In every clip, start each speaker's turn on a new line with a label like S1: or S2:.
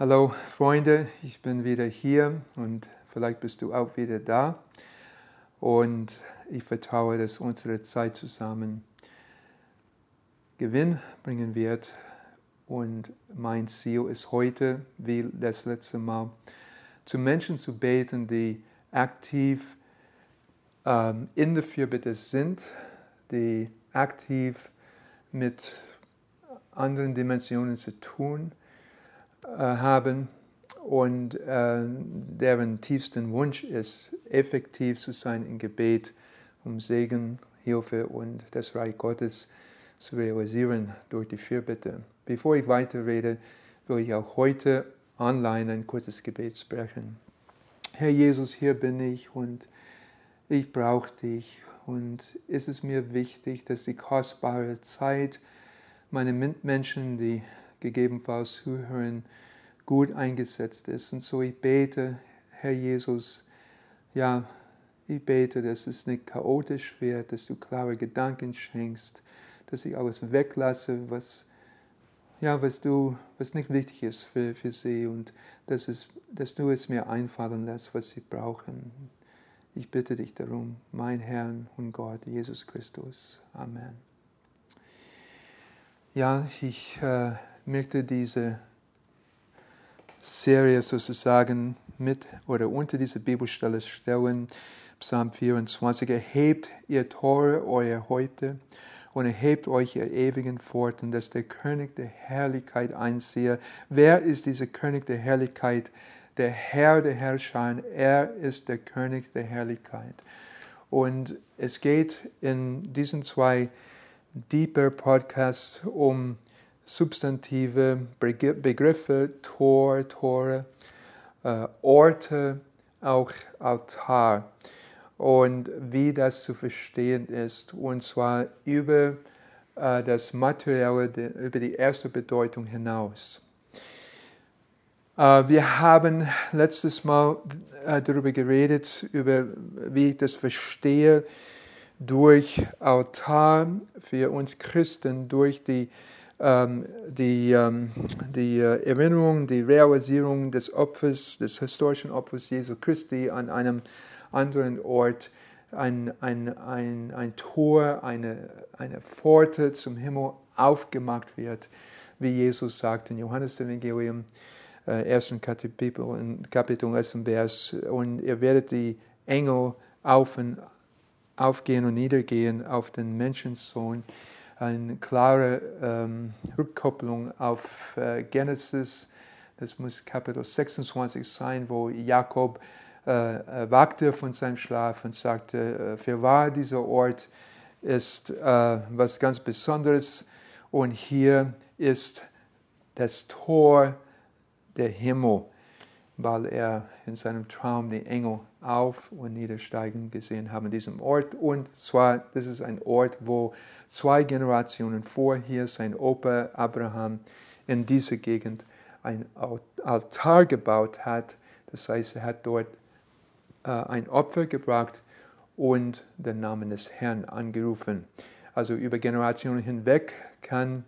S1: Hallo Freunde, ich bin wieder hier und vielleicht bist du auch wieder da. Und ich vertraue, dass unsere Zeit zusammen Gewinn bringen wird. Und mein Ziel ist heute, wie das letzte Mal, zu Menschen zu beten, die aktiv ähm, in der Fürbitte sind, die aktiv mit anderen Dimensionen zu tun äh, haben und äh, deren tiefsten Wunsch ist, effektiv zu sein im Gebet, um Segen, Hilfe und das Reich Gottes zu realisieren durch die Fürbitte. Bevor ich weiterrede, will ich auch heute online ein kurzes Gebet sprechen. Herr Jesus, hier bin ich und ich brauche dich und es ist mir wichtig, dass die kostbare Zeit meine Mitmenschen, die gegebenenfalls zuhören, gut eingesetzt ist. Und so ich bete, Herr Jesus, ja, ich bete, dass es nicht chaotisch wird, dass du klare Gedanken schenkst, dass ich alles weglasse, was, ja, was, du, was nicht wichtig ist für, für sie und dass, es, dass du es mir einfallen lässt, was sie brauchen. Ich bitte dich darum, mein Herr und Gott, Jesus Christus. Amen. Ja, ich äh, möchte diese Serie sozusagen mit oder unter diese Bibelstelle stellen. Psalm 24. Erhebt ihr Tore, euer Häupte, und erhebt euch ihr ewigen Pforten, dass der König der Herrlichkeit einsehe. Wer ist dieser König der Herrlichkeit? Der Herr der Herrscher. Er ist der König der Herrlichkeit. Und es geht in diesen zwei Deeper Podcasts um substantive Begriffe, Tor, Tore, äh, Orte, auch Altar und wie das zu verstehen ist. Und zwar über äh, das Materielle, über die erste Bedeutung hinaus. Äh, wir haben letztes Mal äh, darüber geredet, über wie ich das verstehe, durch Altar für uns Christen, durch die, die, ähm, die Erinnerung, die Realisierung des Opfers, des historischen Opfers Jesu Christi an einem anderen Ort ein, ein, ein, ein Tor, eine, eine Pforte zum Himmel aufgemacht wird, wie Jesus sagt in Johannes Evangelium, äh, ersten Kapitel, Kapitel, ersten Vers, und ihr werdet die Engel auf und, aufgehen und niedergehen auf den Menschensohn. Eine klare ähm, Rückkopplung auf äh, Genesis, das muss Kapitel 26 sein, wo Jakob äh, äh, wagte von seinem Schlaf und sagte, äh, für wahr dieser Ort ist äh, was ganz Besonderes. Und hier ist das Tor der Himmel, weil er in seinem Traum die Engel auf und niedersteigen gesehen haben diesem Ort. Und zwar, das ist ein Ort, wo zwei Generationen vorher sein Opa Abraham in dieser Gegend ein Altar gebaut hat. Das heißt, er hat dort äh, ein Opfer gebracht und den Namen des Herrn angerufen. Also über Generationen hinweg kann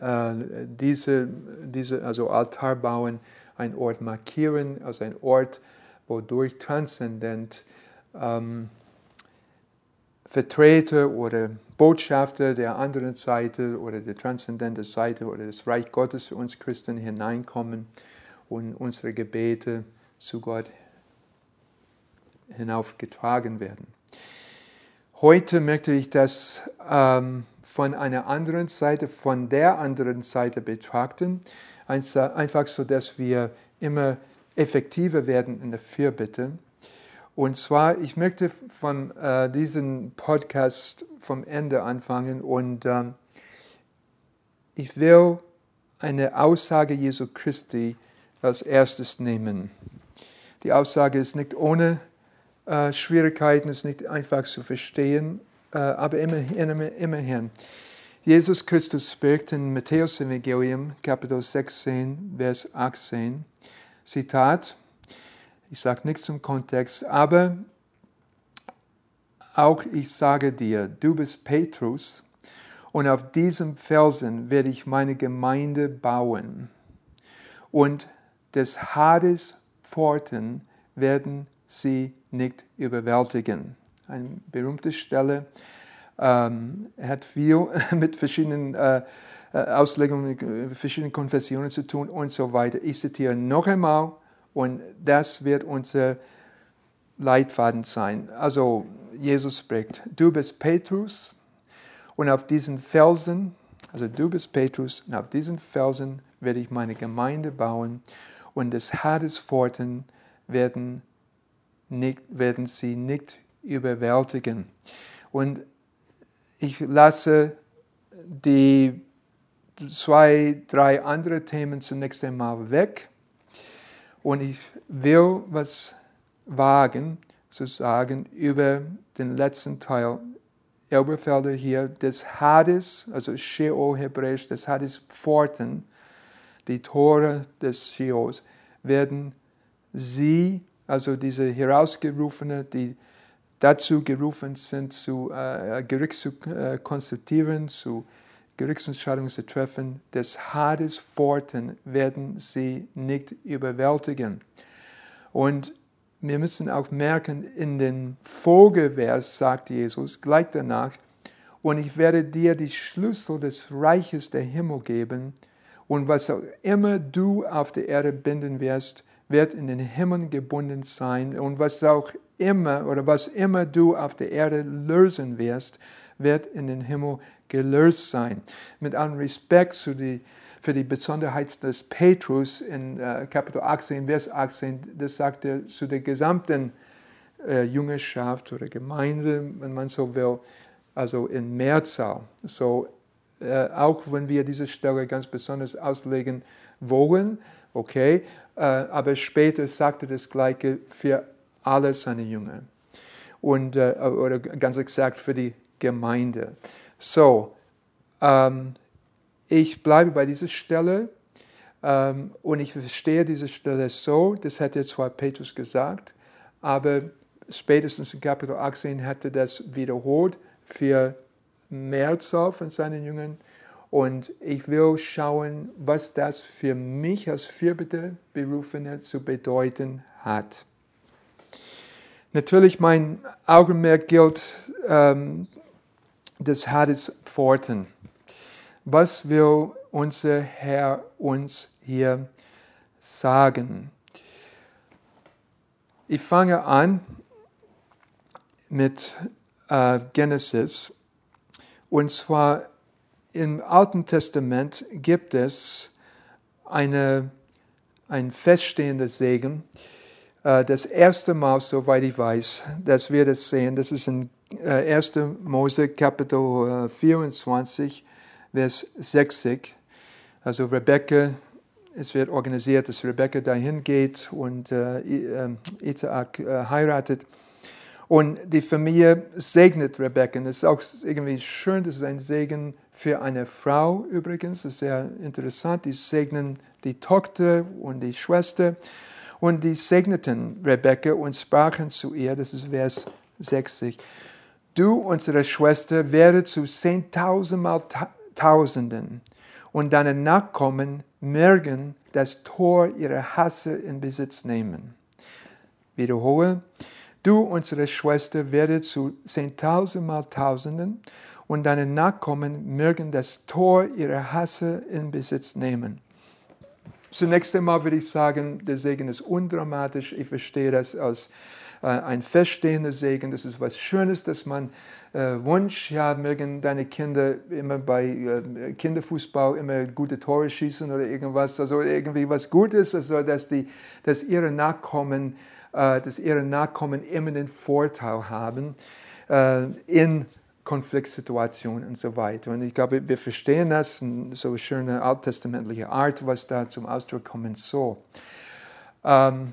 S1: äh, diese, diese, also Altar bauen, ein Ort markieren, also ein Ort, wodurch transzendent ähm, Vertreter oder Botschafter der anderen Seite oder der transzendenten Seite oder des Reich Gottes für uns Christen hineinkommen und unsere Gebete zu Gott hinaufgetragen werden. Heute möchte ich das ähm, von einer anderen Seite, von der anderen Seite betrachten, einfach so, dass wir immer effektiver werden in der Fürbitte. Und zwar, ich möchte von äh, diesem Podcast vom Ende anfangen und ähm, ich will eine Aussage Jesu Christi als erstes nehmen. Die Aussage ist nicht ohne äh, Schwierigkeiten, ist nicht einfach zu verstehen, äh, aber immerhin, immerhin. Jesus Christus spricht in Matthäus Evangelium, Kapitel 16, Vers 18, Zitat, ich sage nichts zum Kontext, aber auch ich sage dir, du bist Petrus, und auf diesem Felsen werde ich meine Gemeinde bauen. Und des Hades Pforten werden sie nicht überwältigen. Eine berühmte Stelle. Ähm, hat viel mit verschiedenen äh, äh Auslegungen, mit verschiedenen Konfessionen zu tun und so weiter. Ich zitiere noch einmal und das wird unser Leitfaden sein. Also Jesus spricht, du bist Petrus und auf diesen Felsen, also du bist Petrus und auf diesen Felsen werde ich meine Gemeinde bauen und des Hades Pforten werden, werden sie nicht überwältigen. Und ich lasse die zwei, drei andere Themen zunächst einmal weg. Und ich will was wagen zu sagen über den letzten Teil Elberfelder hier des Hades, also Sheol hebräisch, des Hades Pforten, die Tore des Sheols, werden sie, also diese Herausgerufene, die dazu gerufen sind, zu äh, Gericht zu äh, konstituieren, zu Gerichtsentscheidungen zu treffen, des Hades Pforten werden sie nicht überwältigen. Und wir müssen auch merken, in den Folgevers sagt Jesus gleich danach, und ich werde dir die Schlüssel des Reiches der Himmel geben, und was auch immer du auf der Erde binden wirst, wird in den Himmel gebunden sein, und was auch immer oder was immer du auf der Erde lösen wirst, wird in den Himmel gelöst sein. Mit allem Respekt zu die für die Besonderheit des Petrus in äh, Kapitel 18, Vers 18, das sagt er zu der gesamten äh, Jüngerschaft oder Gemeinde, wenn man so will, also in Mehrzahl. So, äh, auch wenn wir diese Stelle ganz besonders auslegen wollen, okay, aber später sagt er das Gleiche für alle seine Jünger. Und, äh, oder ganz exakt für die Gemeinde. So, ähm, ich bleibe bei dieser Stelle ähm, und ich verstehe diese Stelle so, das ja zwar Petrus gesagt, aber spätestens in Kapitel 18 hat er das wiederholt für Mehrzahl von seinen Jüngern. Und ich will schauen, was das für mich als vierbitte Berufene zu bedeuten hat. Natürlich, mein Augenmerk gilt ähm, des Hades Pforten. Was will unser Herr uns hier sagen? Ich fange an mit äh, Genesis. Und zwar im Alten Testament gibt es eine, ein feststehender Segen. Äh, das erste Mal, soweit ich weiß, dass wir das sehen, das ist in äh, 1. Mose Kapitel 24, Vers 60. Also Rebecca, es wird organisiert, dass Rebecca dahin geht und äh, äh, Isaac äh, heiratet. Und die Familie segnet Rebecca. Es ist auch irgendwie schön, das ist ein Segen für eine Frau übrigens. Das ist sehr interessant. Die segnen die Tochter und die Schwester. Und die segneten Rebecca und sprachen zu ihr, das ist Vers 60, du, unsere Schwester, werde zu zehntausendmal Tausenden und deine Nachkommen mögen das Tor ihrer Hasse in Besitz nehmen. Wiederhole, du, unsere Schwester, werde zu zehntausendmal Tausenden und deine Nachkommen mögen das Tor ihrer Hasse in Besitz nehmen. Zunächst einmal würde ich sagen, der Segen ist undramatisch. Ich verstehe das als äh, ein feststehender Segen. Das ist was Schönes, dass man äh, Wunsch, ja, mögen deine Kinder immer bei äh, Kinderfußball immer gute Tore schießen oder irgendwas, also irgendwie was Gutes, also dass, die, dass ihre Nachkommen, dass ihre Nachkommen immer den Vorteil haben äh, in Konfliktsituationen und so weiter. Und ich glaube, wir verstehen das in so schöne alttestamentliche Art, was da zum Ausdruck kommen soll. Ähm,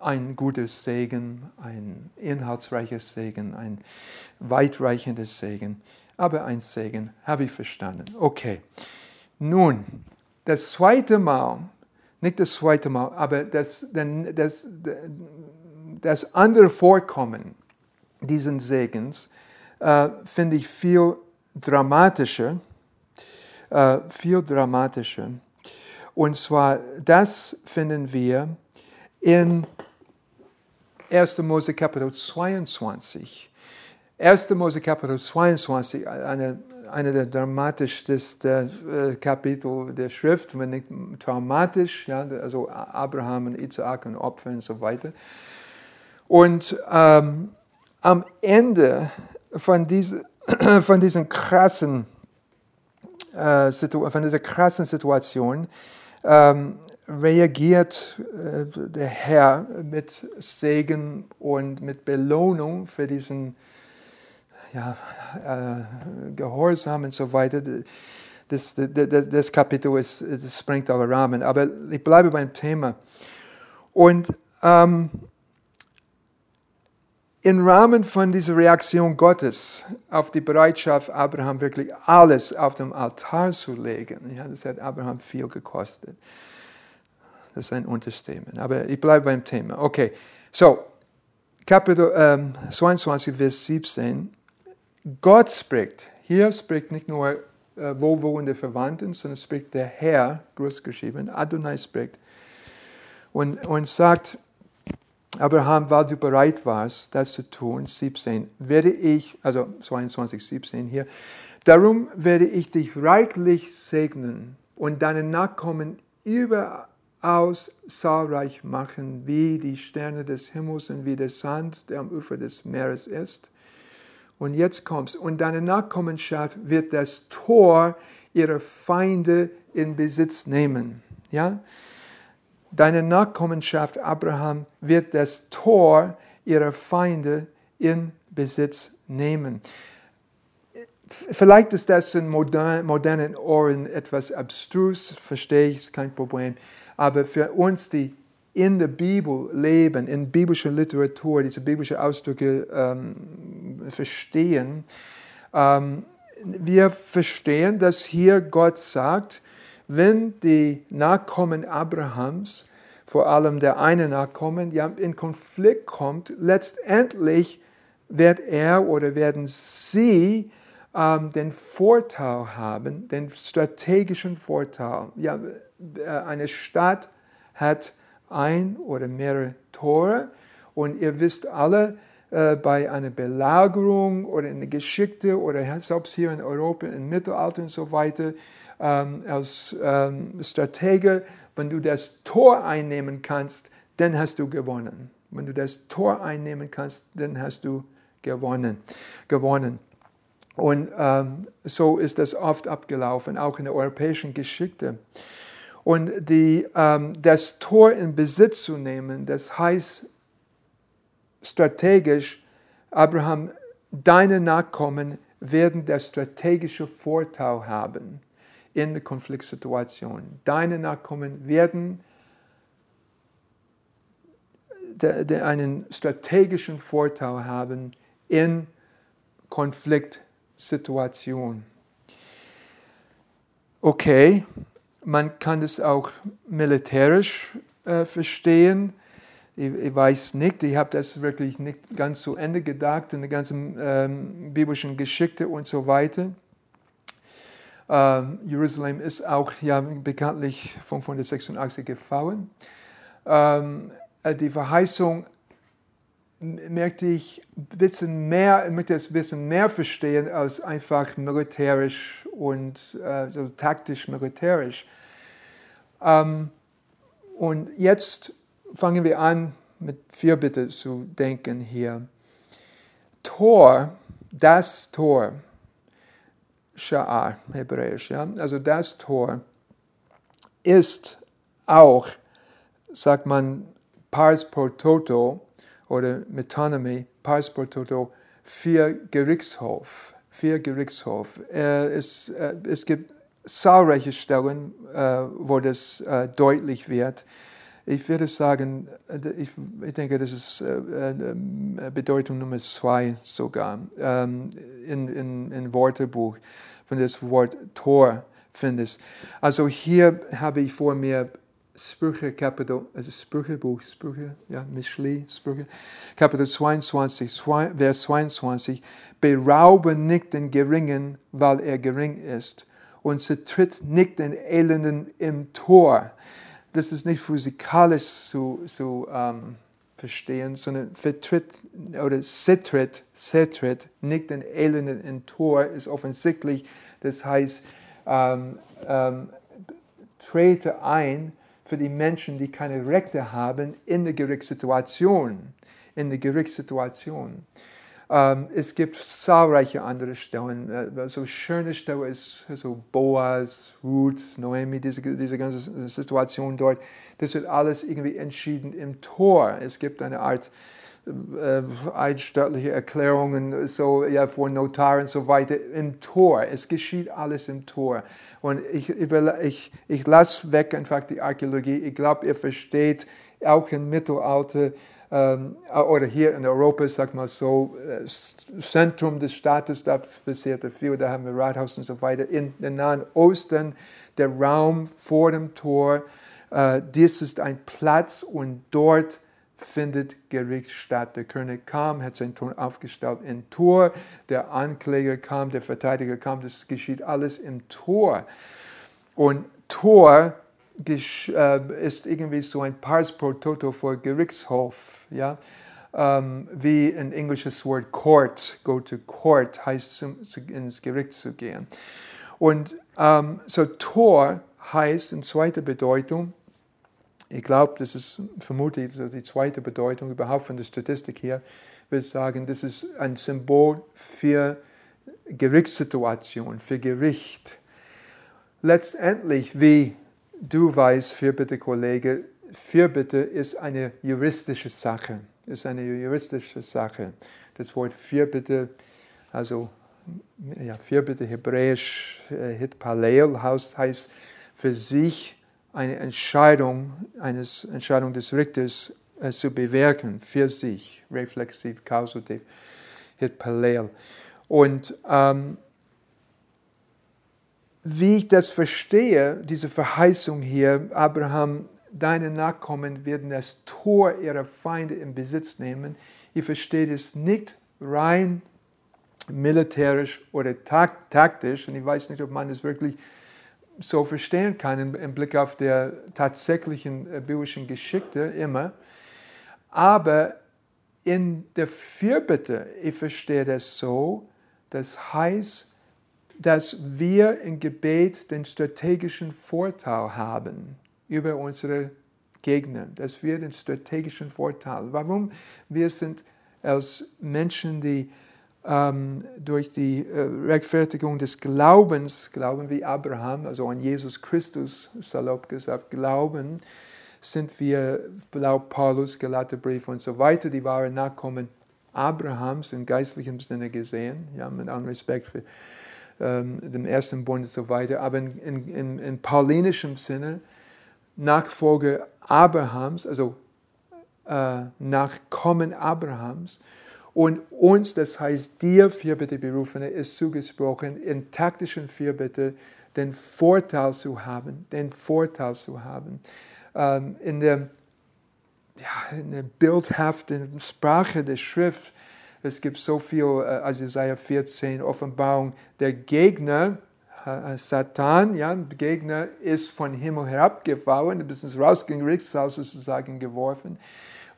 S1: ein gutes Segen, ein inhaltsreiches Segen, ein weitreichendes Segen. Aber ein Segen habe ich verstanden. Okay. Nun, das zweite Mal, nicht das zweite Mal, aber das, das, das andere Vorkommen diesen Segens äh, finde ich viel dramatischer, äh, viel dramatischer. Und zwar, das finden wir in 1. Mose Kapitel 22. 1. Mose Kapitel 22, eine, eine der dramatischsten äh, Kapitel der Schrift, wenn nicht traumatisch, ja, also Abraham und Isaac und Opfer und so weiter. Und ähm, am Ende von, diese, von diesen krassen äh, von dieser krassen Situation ähm, reagiert äh, der Herr mit Segen und mit Belohnung für diesen ja, äh, Gehorsam und so weiter. Das, das, das, Kapitel ist, das sprengt alle Rahmen. Aber ich bleibe beim Thema. Und ähm, im Rahmen von dieser Reaktion Gottes auf die Bereitschaft, Abraham wirklich alles auf dem Altar zu legen, ja, das hat Abraham viel gekostet. Das ist ein Unterstatement. Aber ich bleibe beim Thema. Okay, so, Kapitel ähm, 22, Vers 17. Gott spricht. Hier spricht nicht nur äh, wohlwollende Verwandten, sondern spricht der Herr, großgeschrieben, Adonai spricht und, und sagt, Abraham, weil du bereit warst, das zu tun, 17, werde ich, also 22, 17 hier, darum werde ich dich reichlich segnen und deine Nachkommen überaus zahlreich machen, wie die Sterne des Himmels und wie der Sand, der am Ufer des Meeres ist. Und jetzt kommt's. Und deine Nachkommenschaft wird das Tor ihrer Feinde in Besitz nehmen. Ja? Deine Nachkommenschaft, Abraham, wird das Tor ihrer Feinde in Besitz nehmen. Vielleicht ist das in modernen Ohren etwas abstrus, verstehe ich, ist kein Problem. Aber für uns, die in der Bibel leben, in biblischer Literatur, diese biblischen Ausdrücke ähm, verstehen, ähm, wir verstehen, dass hier Gott sagt, wenn die Nachkommen Abrahams, vor allem der eine Nachkommen, ja, in Konflikt kommt, letztendlich wird er oder werden sie ähm, den Vorteil haben, den strategischen Vorteil. Ja, äh, eine Stadt hat ein oder mehrere Tore. Und ihr wisst alle, äh, bei einer Belagerung oder einer geschickte oder selbst hier in Europa im Mittelalter und so weiter, ähm, als ähm, Stratege, wenn du das Tor einnehmen kannst, dann hast du gewonnen. Wenn du das Tor einnehmen kannst, dann hast du gewonnen. gewonnen. Und ähm, so ist das oft abgelaufen, auch in der europäischen Geschichte. Und die, ähm, das Tor in Besitz zu nehmen, das heißt strategisch, Abraham, deine Nachkommen werden das strategische Vorteil haben in der Konfliktsituation. Deine Nachkommen werden de, de einen strategischen Vorteil haben in Konfliktsituationen. Okay, man kann es auch militärisch äh, verstehen. Ich, ich, weiß nicht, ich habe das wirklich nicht ganz zu Ende gedacht in der ganzen ähm, biblischen Geschichte und so weiter. Ähm, Jerusalem ist auch ja, bekanntlich 586 gefallen. Ähm, äh, die Verheißung merkte ich bisschen mehr, möchte es bisschen mehr verstehen als einfach militärisch und äh, so taktisch militärisch. Ähm, und jetzt fangen wir an, mit Fürbitte zu denken hier. Tor, das Tor, Sha'ar, hebräisch, ja, also das Tor ist auch, sagt man, pars pro toto oder Metonymy, pars pro toto, für Gerichtshof, für Gerichtshof. Es, äh, es gibt zahlreiche Stellen, äh, wo das äh, deutlich wird. Ich würde sagen, ich, denke, das ist Bedeutung Nummer zwei sogar ähm, in, in, in Wortebuch, wenn das Wort Tor findest. Also hier habe ich vor mir Sprüche Kapitel, also Sprüchebuch, Sprüche, ja, Mischli, Sprüche, Kapitel 22, Vers 22, beraube nicht den Geringen, weil er gering ist und zertritt nicht den Elenden im Tor. Das ist nicht physikalisch zu, zu ähm, verstehen, sondern vertritt oder zertritt, zertritt nicht den Elenden im Tor, ist offensichtlich, das heißt, ähm, ähm, trete ein für die Menschen, die keine Rechte haben in der Gerichtssituation. In der Gerichtssituation. Ähm, es gibt zahlreiche andere Stellen. Äh, so schöne Stellen ist so Boas, Ruth, Noemi, diese, diese ganze Situation dort. Das wird alles irgendwie entschieden im Tor. Es gibt eine Art eidstattliche Erklärungen so ja vor Notaren und so weiter im Tor. Es geschieht alles im Tor. Und ich, ich, ich lasse weg einfach die Archäologie. Ich glaube, ihr versteht auch im Mittelalter ähm, oder hier in Europa, sag mal so, äh, Zentrum des Staates, da passiert viel, da haben wir Rathaus und so weiter. In den Nahen Osten, der Raum vor dem Tor, äh, dies ist ein Platz und dort findet Gericht statt. Der König kam, hat sein Thron aufgestellt im Tor, der Ankläger kam, der Verteidiger kam, das geschieht alles im Tor. Und Tor äh, ist irgendwie so ein Pars pro Toto vor Gerichtshof. Ja? Um, wie ein englisches Wort Court, go to court, heißt ins Gericht zu gehen. Und um, so Tor heißt in zweiter Bedeutung ich glaube, das ist vermutlich die zweite Bedeutung überhaupt von der Statistik her. Ich würde sagen, das ist ein Symbol für Gerichtssituation, für Gericht. Letztendlich, wie du weißt, Fürbitte Kollege, Fürbitte ist eine juristische Sache. Ist eine juristische Sache. Das Wort Fürbitte, also ja, Fürbitte hebräisch, äh, Hitpalel heißt für sich eine Entscheidung, eine Entscheidung des Richters äh, zu bewirken für sich, reflexiv, kausativ, hit parallel. Und ähm, wie ich das verstehe, diese Verheißung hier, Abraham, deine Nachkommen werden das Tor ihrer Feinde in Besitz nehmen. Ich verstehe das nicht rein militärisch oder taktisch, und ich weiß nicht, ob man es wirklich so verstehen kann im, im Blick auf der tatsächlichen äh, biblischen Geschichte immer. Aber in der Fürbitte, ich verstehe das so, das heißt, dass wir im Gebet den strategischen Vorteil haben über unsere Gegner, dass wir den strategischen Vorteil. Warum? Wir sind als Menschen, die ähm, durch die äh, Rechtfertigung des Glaubens, glauben wie Abraham, also an Jesus Christus, salopp gesagt, glauben, sind wir, laut Paulus, Galaterbrief und so weiter, die wahren Nachkommen Abrahams im geistlichen Sinne gesehen, ja, mit allem Respekt für ähm, den ersten Bund und so weiter, aber in, in, in, in paulinischem Sinne Nachfolger Abrahams, also äh, Nachkommen Abrahams, und uns, das heißt dir, Fürbitte-Berufene, ist zugesprochen, in taktischen Fürbitte den Vorteil zu haben, den Vorteil zu haben. Ähm, in, der, ja, in der bildhaften Sprache der Schrift, es gibt so viel, äh, also Isaiah 14, Offenbarung, der Gegner, äh, Satan, ja, Gegner ist von Himmel herabgefallen, bis ins Rausgerichtshaus sozusagen geworfen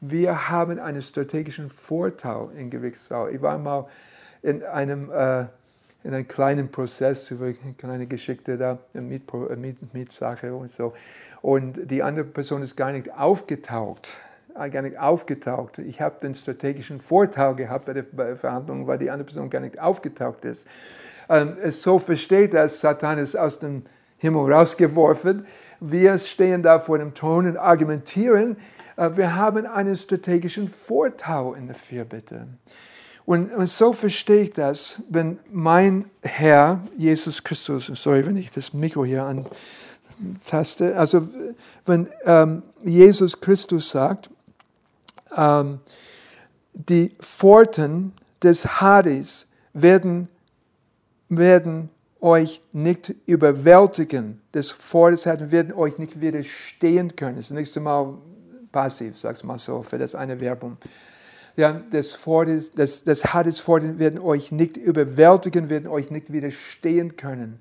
S1: wir haben einen strategischen Vorteil in Gerichtssaal. Ich war mal in einem, äh, in einem kleinen Prozess über eine kleine Geschichte da, eine Miet, Mietsache und so. Und die andere Person ist gar nicht aufgetaucht äh, gar nicht aufgetaucht. Ich habe den strategischen Vorteil gehabt bei der Verhandlung, weil die andere Person gar nicht aufgetaucht ist. Ähm, es so versteht dass Satan ist aus dem Himmel rausgeworfen. Wir stehen da vor dem Thron und argumentieren, äh, wir haben einen strategischen Vorteil in der Fürbitte. Und, und so verstehe ich das, wenn mein Herr, Jesus Christus, sorry, wenn ich das Mikro hier antaste, also wenn ähm, Jesus Christus sagt, ähm, die Pforten des Hades werden, werden euch nicht überwältigen. Das Pforten des Hades werden euch nicht widerstehen können. Das nächste Mal passiv, sag's mal so, für das eine Werbung. Ja, das, Fordes, das, das Hades werden euch nicht überwältigen, werden euch nicht widerstehen können.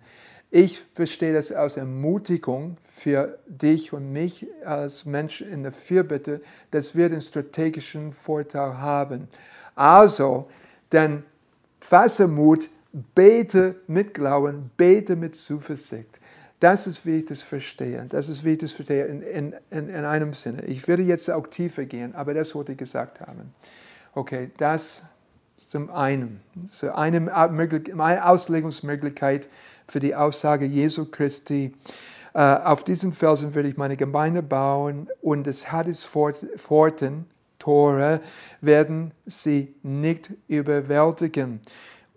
S1: Ich verstehe das als Ermutigung für dich und mich als Mensch in der Fürbitte, dass wir den strategischen Vorteil haben. Also, dann fasse Mut, bete mit Glauben, bete mit Zuversicht. Das ist, wie ich das verstehe. Das ist, wie ich das verstehe in, in, in, in einem Sinne. Ich werde jetzt auch tiefer gehen, aber das wollte ich gesagt haben. Okay, das zum einen. So eine, Auslegungsmöglichkeit für die Aussage Jesu Christi. Äh, auf diesen Felsen werde ich meine Gemeinde bauen und das Hadesforten, Tore, werden sie nicht überwältigen.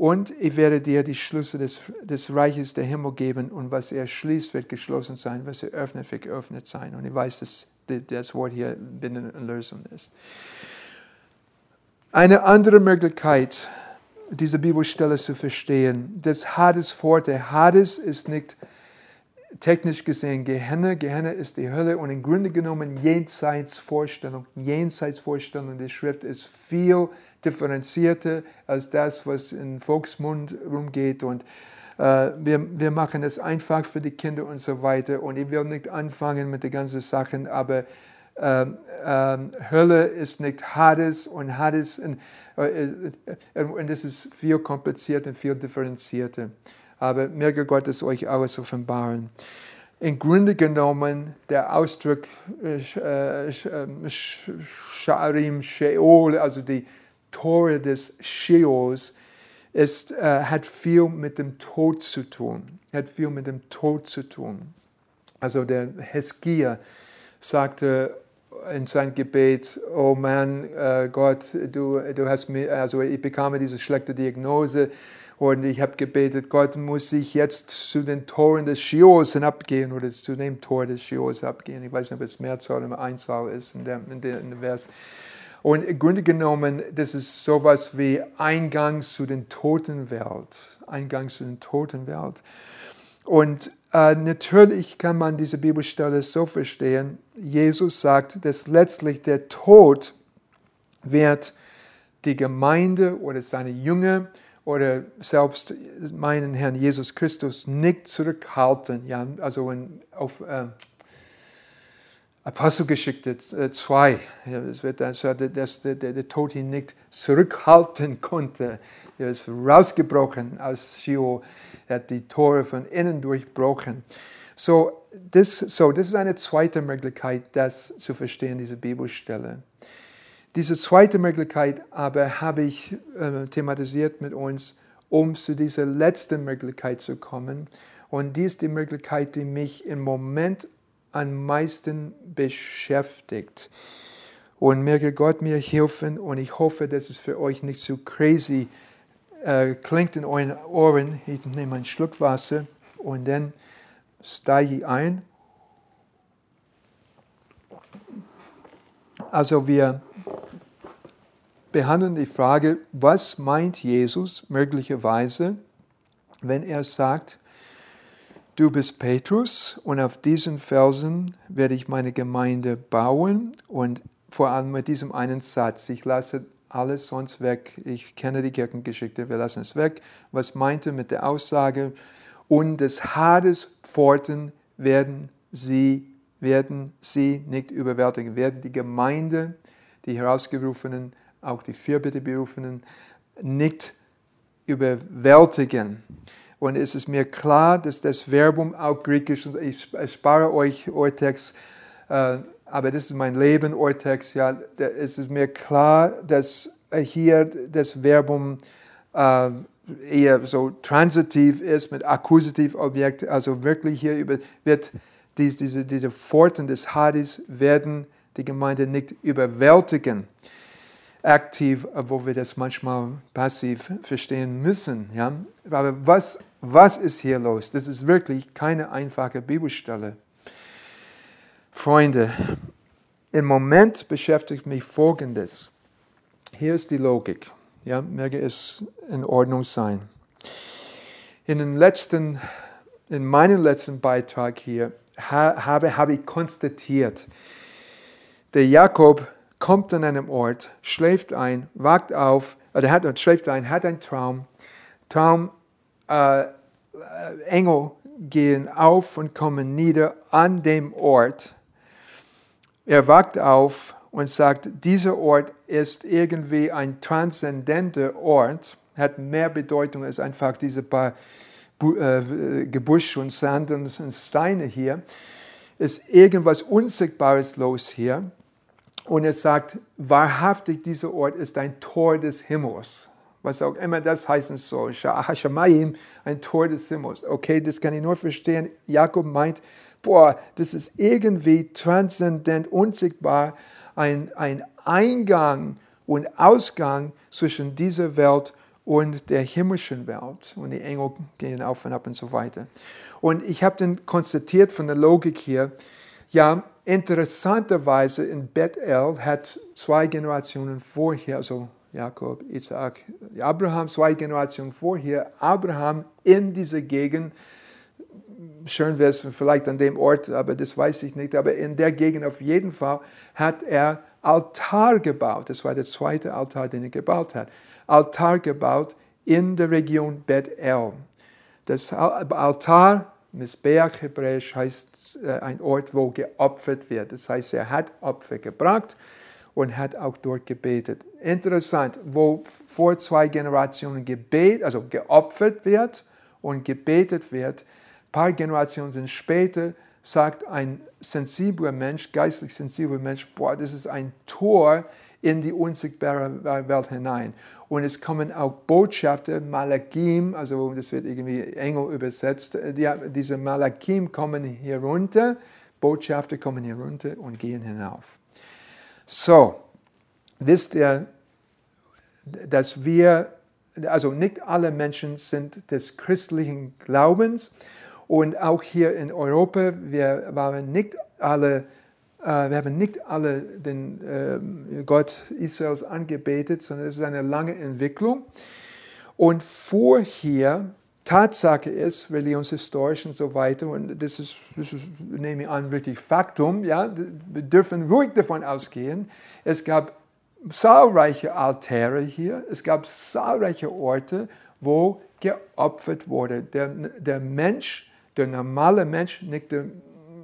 S1: Und ich werde dir die Schlüsse des, des Reiches der Himmel geben und was er schließt, wird geschlossen sein, was er öffnet, wird geöffnet sein. Und ich weiß, dass das Wort hier Binnen und Lösung ist. Eine andere Möglichkeit, diese Bibelstelle zu verstehen, das Hades-Forte. Hades ist nicht technisch gesehen Gehenna. Gehenna ist die Hölle und im Grunde genommen Jenseitsvorstellung. Jenseitsvorstellung der Schrift ist viel differenzierter als das, was in Volksmund rumgeht und äh, wir, wir machen es einfach für die Kinder und so weiter. Und ich will nicht anfangen mit den ganzen Sachen, aber ähm, ähm, Hölle ist nicht Hades und Hades und, äh, äh, und das ist viel komplizierter und viel differenzierter. Aber möge Gott es euch alles offenbaren. Im Grunde genommen der Ausdruck äh, äh ähm, Sheol, also die Tore des Sheols, ist, äh, hat viel mit dem Tod zu tun. Hat viel mit dem Tod zu tun. Also der Heskia sagte in sein Gebet, oh Mann, äh, Gott, du, du hast mir, also ich bekam diese schlechte Diagnose und ich habe gebetet, Gott muss ich jetzt zu den Toren des Schios hinabgehen oder zu dem Tor des Schios abgehen. Ich weiß nicht, ob es Mehrzahl oder Einzahl ist in dem, in dem Vers. Und im Grunde genommen, das ist sowas wie Eingang zu den Totenwelt. Eingang zu den Totenwelt. Und äh, natürlich kann man diese Bibelstelle so verstehen, Jesus sagt, dass letztlich der Tod wird die Gemeinde oder seine Jünger oder selbst meinen Herrn Jesus Christus nicht zurückhalten. Ja, also in, auf äh, Apostelgeschichte 2, ja, es wird also, dass der, der, der Tod ihn nicht zurückhalten konnte. Er ist rausgebrochen aus Sheol er hat die Tore von innen durchbrochen. So das, so, das ist eine zweite Möglichkeit, das zu verstehen, diese Bibelstelle. Diese zweite Möglichkeit aber habe ich äh, thematisiert mit uns, um zu dieser letzten Möglichkeit zu kommen. Und die ist die Möglichkeit, die mich im Moment am meisten beschäftigt. Und möge Gott mir helfen und ich hoffe, dass es für euch nicht zu crazy ist äh, klingt in euren Ohren. Ich nehme einen Schluck Wasser und dann steige ich ein. Also wir behandeln die Frage, was meint Jesus möglicherweise, wenn er sagt, du bist Petrus und auf diesen Felsen werde ich meine Gemeinde bauen und vor allem mit diesem einen Satz, ich lasse alles sonst weg. Ich kenne die Kirchengeschichte, wir lassen es weg. Was meinte mit der Aussage, und des Hades Pforten werden sie, werden sie nicht überwältigen, werden die Gemeinde, die Herausgerufenen, auch die Fürbitteberufenen, nicht überwältigen. Und es ist mir klar, dass das Verbum auch griechisch ist. Ich spare euch Urtext. Äh, aber das ist mein Leben, Urtext, ja, es ist mir klar, dass hier das Verbum äh, eher so transitiv ist mit Akkusativobjekt, also wirklich hier über, wird dies, diese, diese Pforten des Hades werden die Gemeinde nicht überwältigen. Aktiv, obwohl wir das manchmal passiv verstehen müssen. Ja? Aber was, was ist hier los? Das ist wirklich keine einfache Bibelstelle. Freunde, im Moment beschäftigt mich Folgendes. Hier ist die Logik. Ja, möge es in Ordnung sein. In, den letzten, in meinem letzten Beitrag hier habe, habe ich konstatiert, der Jakob kommt an einem Ort, schläft ein, wacht auf, oder hat, schläft ein, hat einen Traum. Traum, äh, äh, Engel gehen auf und kommen nieder an dem Ort. Er wacht auf und sagt, dieser Ort ist irgendwie ein transzendenter Ort, hat mehr Bedeutung als einfach diese paar äh, Gebüsch und Sand und Steine hier. Ist irgendwas Unsichtbares los hier. Und er sagt, wahrhaftig, dieser Ort ist ein Tor des Himmels. Was auch immer das heißen soll. Hashamayim, ein Tor des Himmels. Okay, das kann ich nur verstehen. Jakob meint, boah, das ist irgendwie transzendent, unsichtbar, ein, ein Eingang und Ausgang zwischen dieser Welt und der himmlischen Welt. Und die Engel gehen auf und ab und so weiter. Und ich habe dann konstatiert von der Logik hier, ja, interessanterweise in Bethel hat zwei Generationen vorher, also Jakob, Isaac, Abraham, zwei Generationen vorher, Abraham in dieser Gegend, schön wäre es vielleicht an dem Ort, aber das weiß ich nicht, aber in der Gegend auf jeden Fall hat er Altar gebaut. Das war der zweite Altar, den er gebaut hat. Altar gebaut in der Region Bethel. Das Altar, Misbeach hebräisch, heißt äh, ein Ort, wo geopfert wird. Das heißt, er hat Opfer gebracht und hat auch dort gebetet. Interessant, wo vor zwei Generationen gebet, also geopfert wird und gebetet wird, ein paar Generationen später sagt ein sensibler Mensch, geistlich sensibler Mensch, boah, das ist ein Tor in die unsichtbare Welt hinein. Und es kommen auch Botschafter, Malakim, also das wird irgendwie Engel übersetzt, die, diese Malakim kommen hier runter, Botschafter kommen hier runter und gehen hinauf. So, wisst ihr, dass wir, also nicht alle Menschen sind des christlichen Glaubens und auch hier in Europa, wir waren nicht alle äh, wir haben nicht alle den ähm, Gott Israels angebetet, sondern es ist eine lange Entwicklung. Und vorher, Tatsache ist, religionshistorisch und so weiter, und das ist, das ist, nehme ich an, wirklich Faktum, ja, wir dürfen ruhig davon ausgehen, es gab zahlreiche Altäre hier, es gab zahlreiche Orte, wo geopfert wurde. Der, der Mensch, der normale Mensch, nicht der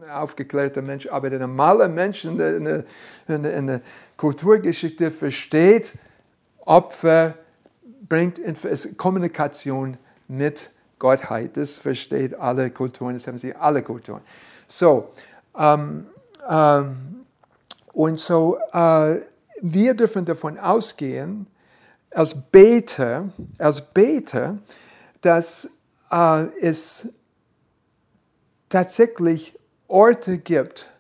S1: aufgeklärter Mensch, aber der normale Mensch in der, in der, in der Kulturgeschichte versteht, Opfer bringt Kommunikation mit Gottheit. Das versteht alle Kulturen, das haben sie alle Kulturen. So, ähm, ähm, und so, äh, wir dürfen davon ausgehen, als Beter, als Beter, dass äh, es tatsächlich Orte gibt,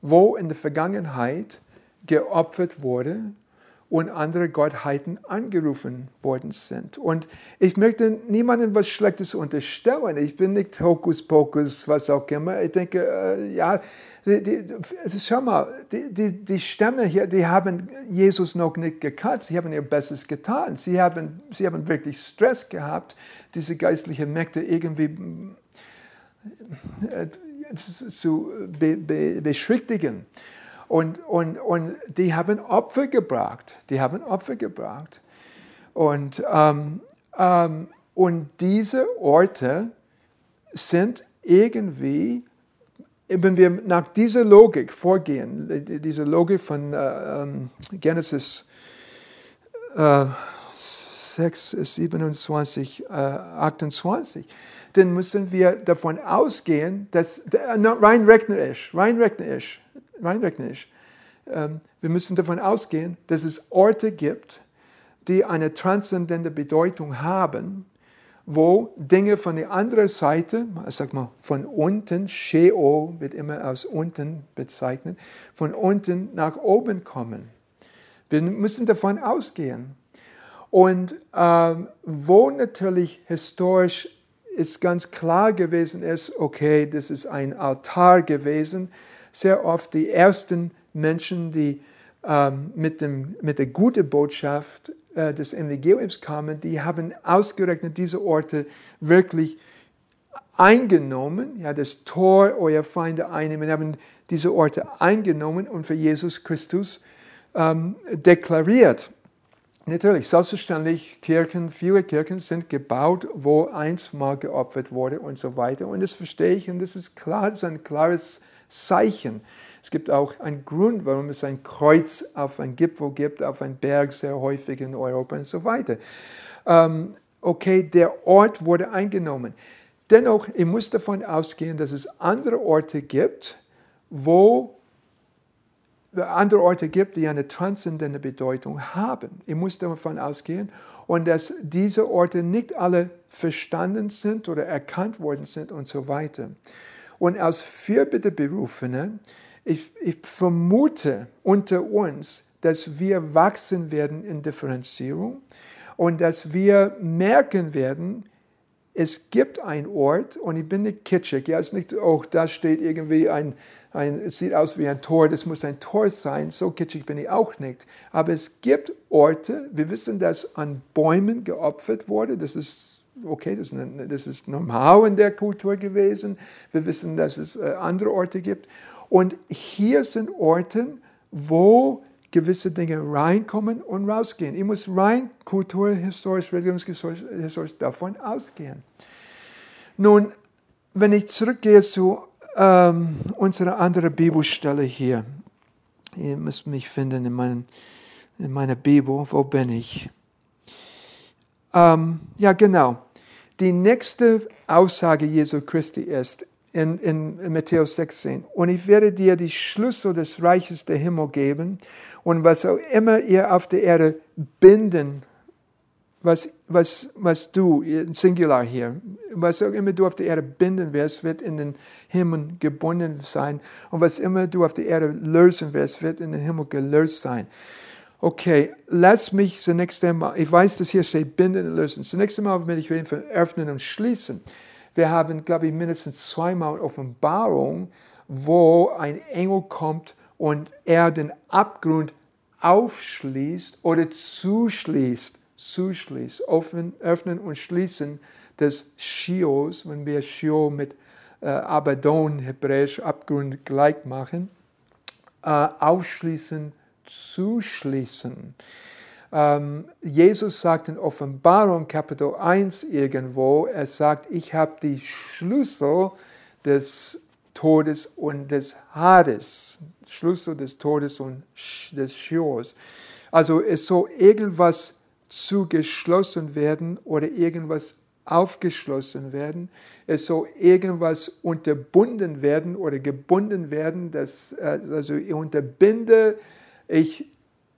S1: wo in der Vergangenheit geopfert wurde und andere Gottheiten angerufen worden sind. Und ich möchte niemandem was Schlechtes unterstellen. Ich bin nicht Hokuspokus, was auch immer. Ich denke, äh, ja, die, die, also schau mal, die, die, die Stämme hier, die haben Jesus noch nicht gekannt. Sie haben ihr Bestes getan. Sie haben, sie haben wirklich Stress gehabt, diese geistlichen Mächte irgendwie äh, zu be, be, beschwichtigen. Und, und, und die haben Opfer gebracht. Die haben Opfer gebracht. Und, ähm, ähm, und diese Orte sind irgendwie, wenn wir nach dieser Logik vorgehen, diese Logik von äh, ähm, Genesis äh, 6, 27, äh, 28, dann müssen wir davon ausgehen, dass, rein rechnerisch, rein rechnerisch, rein rechnerisch, ähm, wir müssen davon ausgehen, dass es Orte gibt, die eine transzendente Bedeutung haben, wo Dinge von der anderen Seite, sag mal von unten, Sheo wird immer als unten bezeichnet, von unten nach oben kommen. Wir müssen davon ausgehen. Und ähm, wo natürlich historisch ist ganz klar gewesen ist, okay, das ist ein Altar gewesen. Sehr oft die ersten Menschen, die ähm, mit, dem, mit der guten Botschaft äh, des Evangeliums kamen, die haben ausgerechnet diese Orte wirklich eingenommen, ja, das Tor eurer Feinde einnehmen, haben diese Orte eingenommen und für Jesus Christus ähm, deklariert. Natürlich, selbstverständlich, Kirchen, viele Kirchen sind gebaut, wo eins mal geopfert wurde und so weiter. Und das verstehe ich und das ist klar, das ist ein klares Zeichen. Es gibt auch einen Grund, warum es ein Kreuz auf einen Gipfel gibt, auf einen Berg sehr häufig in Europa und so weiter. Ähm, okay, der Ort wurde eingenommen. Dennoch, ich muss davon ausgehen, dass es andere Orte gibt, wo andere Orte gibt, die eine transzendente Bedeutung haben. Ich muss davon ausgehen und dass diese Orte nicht alle verstanden sind oder erkannt worden sind und so weiter. Und als Fürbitteberufene, ich, ich vermute unter uns, dass wir wachsen werden in Differenzierung und dass wir merken werden, es gibt einen Ort, und ich bin nicht kitschig, ja, es ist nicht, oh, da steht irgendwie ein, ein, es sieht aus wie ein Tor, das muss ein Tor sein, so kitschig bin ich auch nicht. Aber es gibt Orte, wir wissen, dass an Bäumen geopfert wurde, das ist okay, das ist, das ist normal in der Kultur gewesen. Wir wissen, dass es äh, andere Orte gibt. Und hier sind Orte, wo gewisse Dinge reinkommen und rausgehen. Ich muss rein kulturhistorisch, religionshistorisch davon ausgehen. Nun, wenn ich zurückgehe zu ähm, unserer anderen Bibelstelle hier, ihr müsst mich finden in, meinen, in meiner Bibel, wo bin ich? Ähm, ja, genau. Die nächste Aussage Jesu Christi ist, in, in, Matthäus 16. Und ich werde dir die Schlüssel des Reiches der Himmel geben. Und was auch immer ihr auf der Erde binden, was, was, was du, Singular hier, was auch immer du auf der Erde binden wirst, wird in den Himmel gebunden sein. Und was immer du auf der Erde lösen wirst, wird in den Himmel gelöst sein. Okay, lass mich zunächst einmal, ich weiß, dass hier steht, binden und lösen. Zunächst einmal will ich öffnen und schließen. Wir haben, glaube ich, mindestens zweimal Offenbarung, wo ein Engel kommt und er den Abgrund aufschließt oder zuschließt, zuschließt, öffnen, öffnen und schließen des Schios, wenn wir Shio mit äh, Abaddon, hebräisch Abgrund gleich machen, äh, aufschließen, zuschließen. Ähm, Jesus sagt in Offenbarung Kapitel 1 irgendwo, er sagt, ich habe die Schlüssel des Todes und des Hades. Schlüssel des Todes und des Schios. Also es soll irgendwas zugeschlossen werden oder irgendwas aufgeschlossen werden. Es soll irgendwas unterbunden werden oder gebunden werden. Das, äh, also ich unterbinde, ich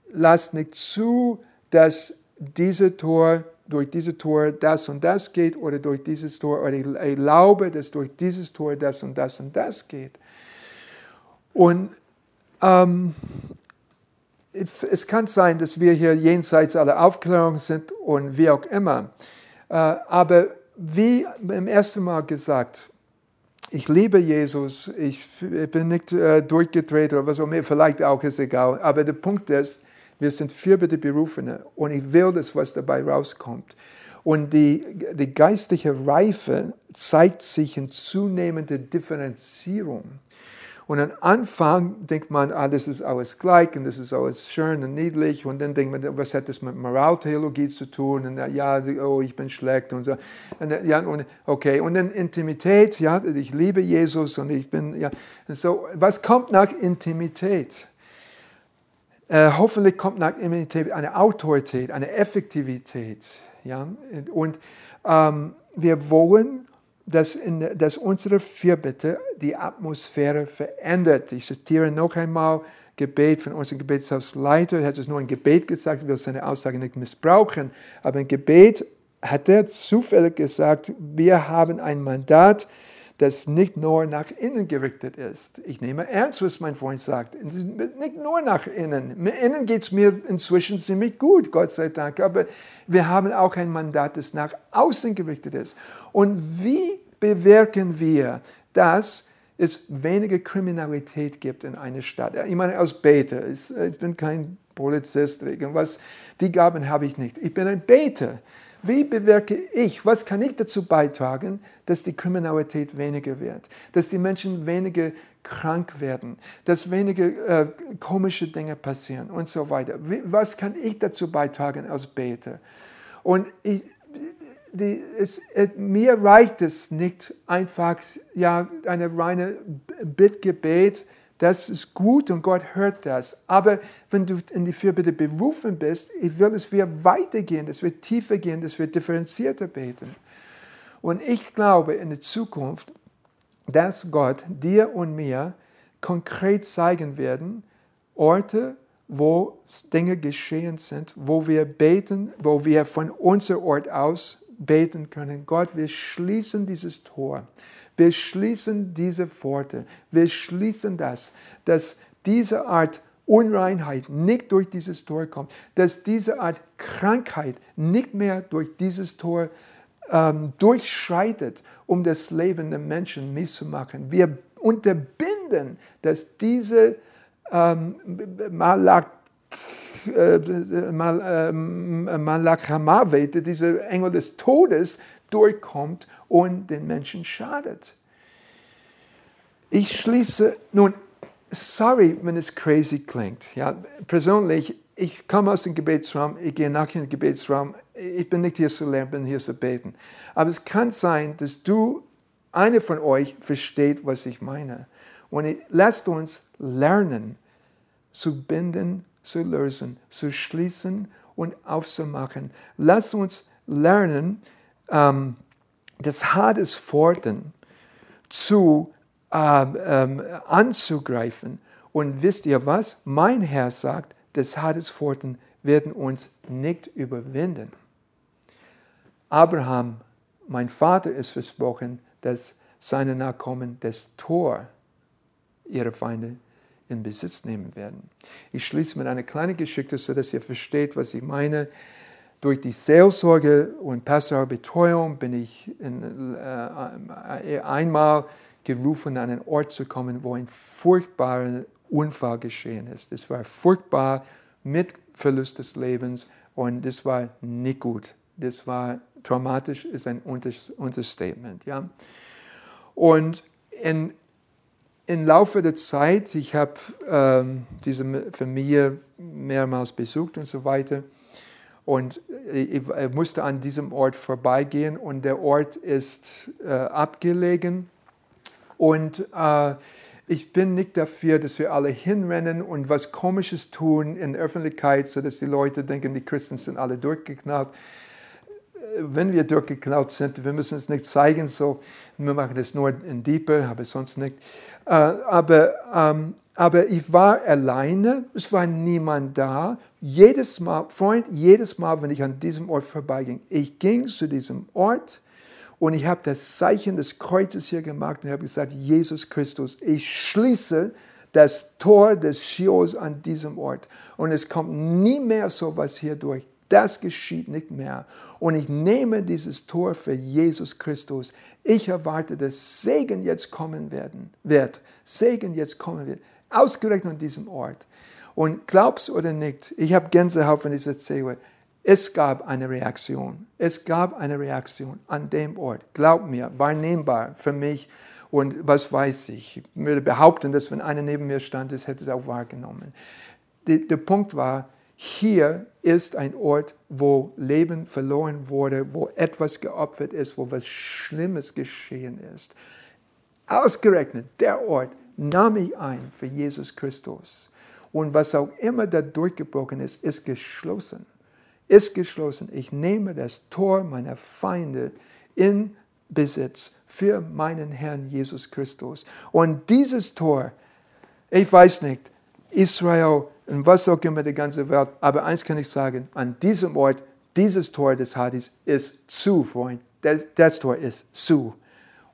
S1: lasse nicht zu, dass diese Tor, durch dieses Tor das und das geht oder durch dieses Tor, oder ich erlaube, dass durch dieses Tor das und das und das geht. Und ähm, es kann sein, dass wir hier jenseits aller Aufklärung sind und wie auch immer. Äh, aber wie beim ersten Mal gesagt, ich liebe Jesus, ich bin nicht äh, durchgedreht oder was auch immer, vielleicht auch ist egal. Aber der Punkt ist, wir sind Fürbitte Berufene und ich will das, was dabei rauskommt. Und die, die geistliche Reife zeigt sich in zunehmender Differenzierung. Und am Anfang denkt man, ah, das ist alles gleich und das ist alles schön und niedlich. Und dann denkt man, was hat das mit Moraltheologie zu tun? Und ja, oh, ich bin schlecht und so. Und, ja, und, okay, und dann Intimität, ja, ich liebe Jesus und ich bin, ja. Und so, was kommt nach Intimität? Äh, hoffentlich kommt nach Immunität eine Autorität, eine Effektivität. Ja? Und ähm, wir wollen, dass, in, dass unsere Fürbitte die Atmosphäre verändert. Ich zitiere noch einmal Gebet von unserem Gebetshausleiter. Er hat es nur ein Gebet gesagt, ich will seine Aussage nicht missbrauchen. Aber ein Gebet hat er zufällig gesagt, wir haben ein Mandat, das nicht nur nach innen gerichtet ist. Ich nehme ernst, was mein Freund sagt. Nicht nur nach innen. Innen geht es mir inzwischen ziemlich gut, Gott sei Dank. Aber wir haben auch ein Mandat, das nach außen gerichtet ist. Und wie bewirken wir, dass es weniger Kriminalität gibt in einer Stadt? Ich meine, als Beter, ich bin kein Polizist, irgendwas. Die Gaben habe ich nicht. Ich bin ein Beter. Wie bewirke ich, was kann ich dazu beitragen, dass die Kriminalität weniger wird, dass die Menschen weniger krank werden, dass weniger äh, komische Dinge passieren und so weiter. Wie, was kann ich dazu beitragen als Beter? Und ich, die, es, mir reicht es nicht einfach, ja, eine reine Bittgebet, das ist gut und Gott hört das. Aber wenn du in die Fürbitte berufen bist, ich will, dass wir weitergehen, dass wir tiefer gehen, dass wir differenzierter beten. Und ich glaube in der Zukunft, dass Gott dir und mir konkret zeigen werden, Orte, wo Dinge geschehen sind, wo wir beten, wo wir von unserem Ort aus beten können. Gott, wir schließen dieses Tor. Wir schließen diese Pforte. Wir schließen das, dass diese Art Unreinheit nicht durch dieses Tor kommt, dass diese Art Krankheit nicht mehr durch dieses Tor ähm, durchschreitet, um das Leben der Menschen misszumachen. Wir unterbinden, dass diese ähm, Malak äh, ähm, dieser Engel des Todes, durchkommt und den Menschen schadet. Ich schließe, nun, sorry, wenn es crazy klingt. Ja, persönlich, ich komme aus dem Gebetsraum, ich gehe nach in den Gebetsraum, ich bin nicht hier zu lernen, bin hier zu beten. Aber es kann sein, dass du, einer von euch, versteht, was ich meine. Und lasst uns lernen, zu binden zu lösen, zu schließen und aufzumachen. Lass uns lernen, ähm, das Hadesforten zu ähm, ähm, anzugreifen. Und wisst ihr was? Mein Herr sagt, das Hadesforten werden uns nicht überwinden. Abraham, mein Vater, ist versprochen, dass seine Nachkommen das Tor ihrer Feinde in Besitz nehmen werden. Ich schließe mit einer kleinen Geschichte, sodass ihr versteht, was ich meine. Durch die Seelsorge und pastorale Betreuung bin ich in, äh, einmal gerufen, an einen Ort zu kommen, wo ein furchtbarer Unfall geschehen ist. Es war furchtbar mit Verlust des Lebens und das war nicht gut. Das war traumatisch, ist ein Unterstatement. Ja? Und in im Laufe der Zeit, ich habe ähm, diese Familie mehrmals besucht und so weiter. Und ich, ich musste an diesem Ort vorbeigehen und der Ort ist äh, abgelegen. Und äh, ich bin nicht dafür, dass wir alle hinrennen und was Komisches tun in der Öffentlichkeit, sodass die Leute denken, die Christen sind alle durchgeknallt wenn wir durchgeknallt sind, wir müssen es nicht zeigen, so, wir machen es nur in Diepe, aber sonst nicht. Äh, aber, ähm, aber ich war alleine, es war niemand da. Jedes Mal, Freund, jedes Mal, wenn ich an diesem Ort vorbeiging, ich ging zu diesem Ort und ich habe das Zeichen des Kreuzes hier gemacht und habe gesagt, Jesus Christus, ich schließe das Tor des Schios an diesem Ort und es kommt nie mehr so was hier durch. Das geschieht nicht mehr. Und ich nehme dieses Tor für Jesus Christus. Ich erwarte, dass Segen jetzt kommen werden, wird. Segen jetzt kommen wird. Ausgerechnet an diesem Ort. Und glaubst oder nicht, ich habe Gänsehaut, wenn ich das erzähle. Es gab eine Reaktion. Es gab eine Reaktion an dem Ort. Glaub mir, wahrnehmbar für mich. Und was weiß ich? Ich würde behaupten, dass wenn einer neben mir stand, das hätte es auch wahrgenommen. der Punkt war, hier ist ein Ort, wo Leben verloren wurde, wo etwas geopfert ist, wo was Schlimmes geschehen ist. Ausgerechnet der Ort nahm ich ein für Jesus Christus. Und was auch immer da durchgebrochen ist, ist geschlossen. Ist geschlossen. Ich nehme das Tor meiner Feinde in Besitz für meinen Herrn Jesus Christus. Und dieses Tor, ich weiß nicht, Israel und was auch immer die ganze Welt. Aber eins kann ich sagen, an diesem Ort, dieses Tor des Hades ist zu, Freund. Das, das Tor ist zu.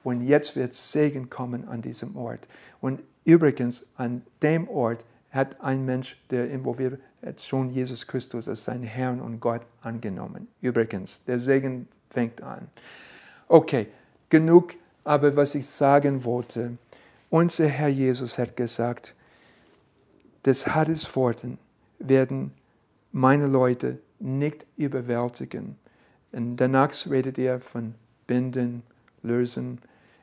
S1: Und jetzt wird Segen kommen an diesem Ort. Und übrigens, an dem Ort hat ein Mensch, der involviert hat schon Jesus Christus als seinen Herrn und Gott angenommen. Übrigens, der Segen fängt an. Okay, genug, aber was ich sagen wollte, unser Herr Jesus hat gesagt, des Hadesforten werden meine Leute nicht überwältigen. Und danach redet er von Binden, Lösen,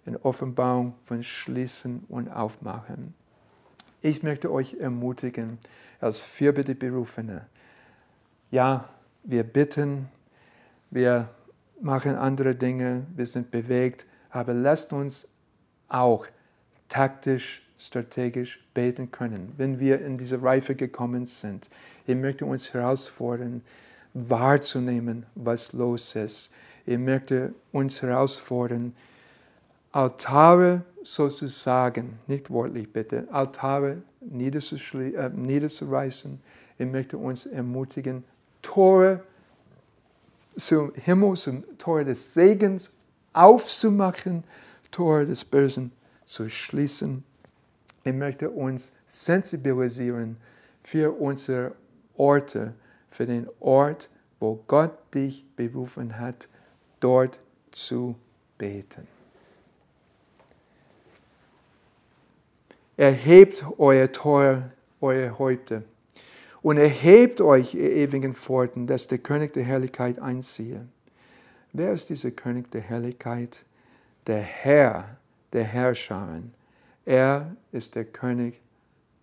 S1: in Offenbarung von Schließen und Aufmachen. Ich möchte euch ermutigen, als Fürbitte-Berufene, ja, wir bitten, wir machen andere Dinge, wir sind bewegt, aber lasst uns auch taktisch, strategisch beten können, wenn wir in diese Reife gekommen sind. Ich möchte uns herausfordern, wahrzunehmen, was los ist. Ich möchte uns herausfordern, Altare sozusagen, nicht wortlich bitte, Altare äh, niederzureißen. Ich möchte uns ermutigen, Tore zum Himmel, zum Tor des Segens aufzumachen, Tor des Bösen zu schließen. Ich möchte uns sensibilisieren für unsere Orte, für den Ort, wo Gott dich berufen hat, dort zu beten. Erhebt euer Tor, euer Häupte und erhebt euch, ihr ewigen Pforten, dass der König der Herrlichkeit einziehe. Wer ist dieser König der Herrlichkeit? Der Herr der Herrscharen. Er ist der König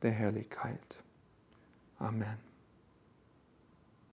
S1: der Herrlichkeit. Amen.